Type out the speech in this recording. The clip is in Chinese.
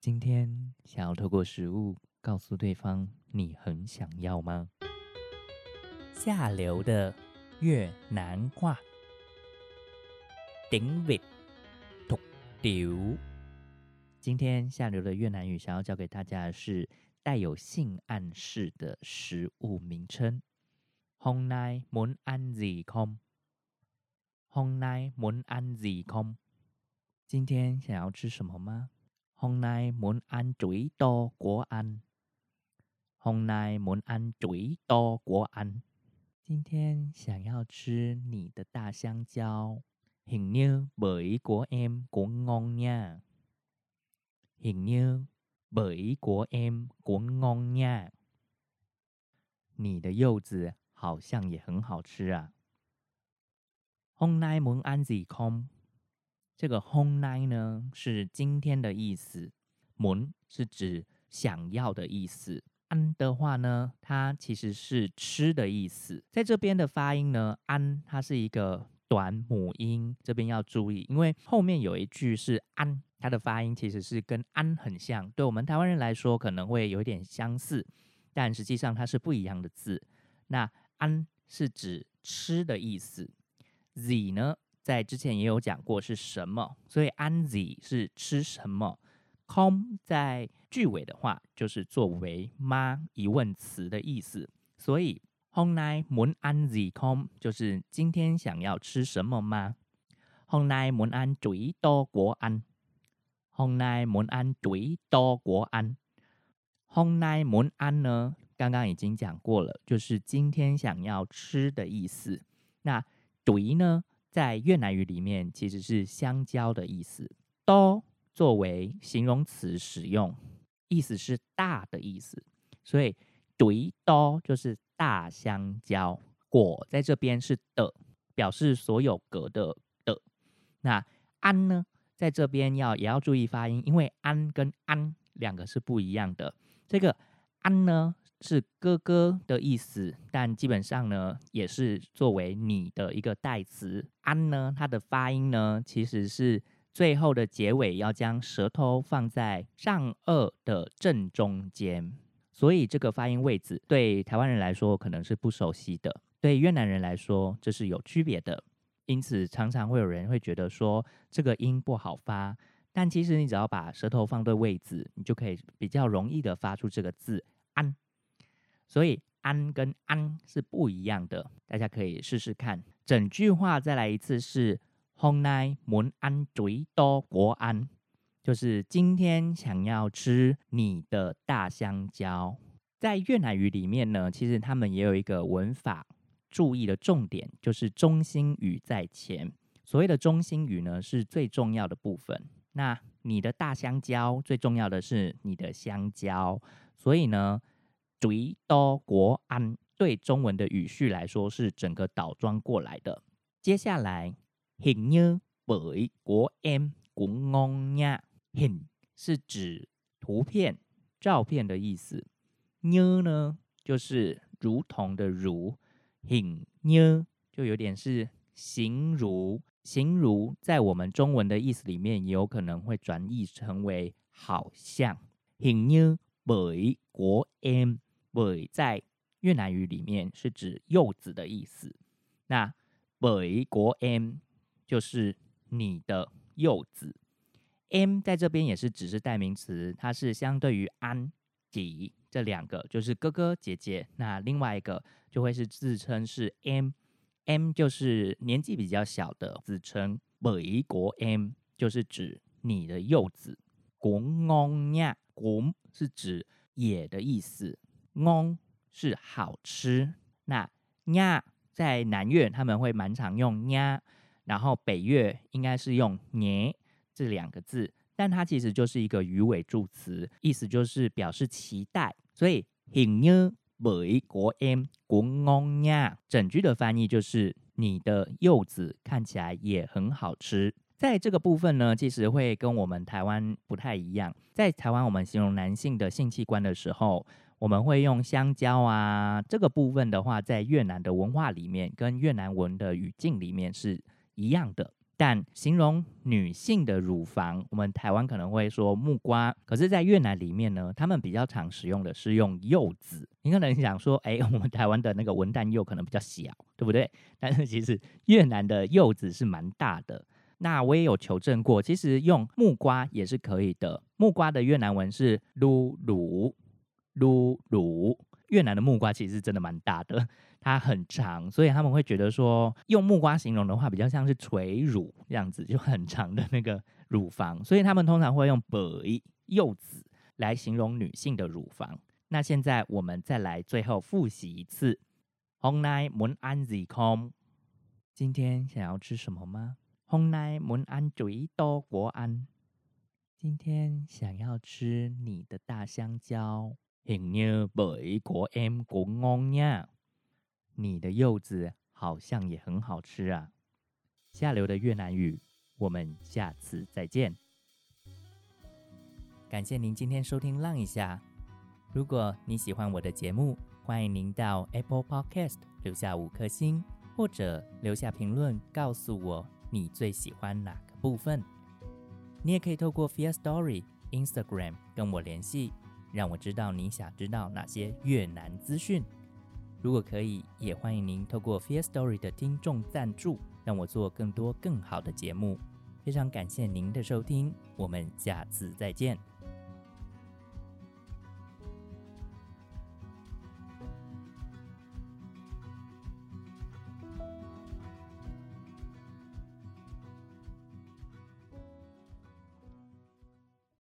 今天想要透过食物告诉对方你很想要吗？下流的越南话，顶尾土丢。今天下流的越南语想要教给大家的是带有性暗示的食物名称。Hôm nay muốn ăn gì không? Hôm nay muốn ăn gì không? 今天想要吃什么吗 ？Hôm nay muốn ăn chuối to của anh. Hôm nay muốn ăn chuối to của anh. 今天想要吃你的大香蕉。Hình như bưởi của em cũng ngon nha. Hình như bưởi của em cũng ngon nha. 你的柚子好像也很好吃啊。Hôm nay muốn ăn gì không？ 这个 hôm nay 呢是今天的意思门是指想要的意思安的话呢，它其实是吃的意思。在这边的发音呢安它是一个短母音，这边要注意，因为后面有一句是安它的发音其实是跟安很像，对我们台湾人来说可能会有点相似，但实际上它是不一样的字。那安是指吃的意思，z 呢？在之前也有讲过是什么，所以 an z 是吃什么。com 在句尾的话，就是作为吗疑问词的意思。所以 hôm nay muốn ăn gì không 就是今天想要吃什么吗？hôm nay muốn ăn chuối to của anh。hôm nay muốn ăn chuối to của anh。hôm nay muốn ăn 呢，刚刚已经讲过了，就是今天想要吃的意思。那 zui 呢？在越南语里面，其实是香蕉的意思。多作为形容词使用，意思是大的意思。所以对多就是大香蕉。果在这边是的，表示所有格的的。那安呢，在这边要也要注意发音，因为安跟安两个是不一样的。这个安呢。是哥哥的意思，但基本上呢，也是作为你的一个代词。安呢，它的发音呢，其实是最后的结尾要将舌头放在上颚的正中间，所以这个发音位置对台湾人来说可能是不熟悉的，对越南人来说这是有区别的。因此，常常会有人会觉得说这个音不好发，但其实你只要把舌头放对位置，你就可以比较容易的发出这个字安。所以安跟安是不一样的，大家可以试试看。整句话再来一次是 Hôm nay muốn ăn chuối do an”，就是今天想要吃你的大香蕉。在越南语里面呢，其实他们也有一个文法注意的重点，就是中心语在前。所谓的中心语呢，是最重要的部分。那你的大香蕉最重要的是你的香蕉，所以呢。最多国安对中文的语序来说是整个倒装过来的。接下来，hình như bởi của em cũng ngon nha，hình 是指图片、照片的意思牛呢就是如同的如，hình như 就有点是形如，形如在我们中文的意思里面也有可能会转译成为好像，hình như bởi của em。Bởi 在越南语里面是指柚子的意思，那北国 M 就是你的柚子，M 在这边也是只是代名词，它是相对于安吉、这两个就是哥哥姐姐，那另外一个就会是自称是 M，M 就是年纪比较小的自称北国 M 就是指你的柚子，cũng ngon nha，cũng 是指也的意思。Ong 是好吃，那呀在南越他们会蛮常用呀然后北越应该是用年这两个字，但它其实就是一个鱼尾助词，意思就是表示期待。所以 hình như bởi của em cũng ngon nha，整句的翻译就是你的柚子看起来也很好吃。在这个部分呢，其实会跟我们台湾不太一样，在台湾我们形容男性的性器官的时候。我们会用香蕉啊，这个部分的话，在越南的文化里面，跟越南文的语境里面是一样的。但形容女性的乳房，我们台湾可能会说木瓜，可是，在越南里面呢，他们比较常使用的是用柚子。你可能想说，哎，我们台湾的那个文旦柚可能比较小，对不对？但是其实越南的柚子是蛮大的。那我也有求证过，其实用木瓜也是可以的。木瓜的越南文是 lu 噜鲁，越南的木瓜其实真的蛮大的，它很长，所以他们会觉得说用木瓜形容的话，比较像是垂乳这样子，就很长的那个乳房，所以他们通常会用 b 柚子来形容女性的乳房。那现在我们再来最后复习一次，Hôm nay muốn ăn gì không？今天想要吃什么吗？hôm nay muốn ăn chuối to của anh。今天想要吃你的大香蕉。Hình như bởi của em cũng ngon nha。你的柚子好像也很好吃啊。下流的越南语，我们下次再见。感谢您今天收听《浪一下》。如果你喜欢我的节目，欢迎您到 Apple Podcast 留下五颗星，或者留下评论告诉我。你最喜欢哪个部分？你也可以透过 Fear Story Instagram 跟我联系，让我知道你想知道哪些越南资讯。如果可以，也欢迎您透过 Fear Story 的听众赞助，让我做更多更好的节目。非常感谢您的收听，我们下次再见。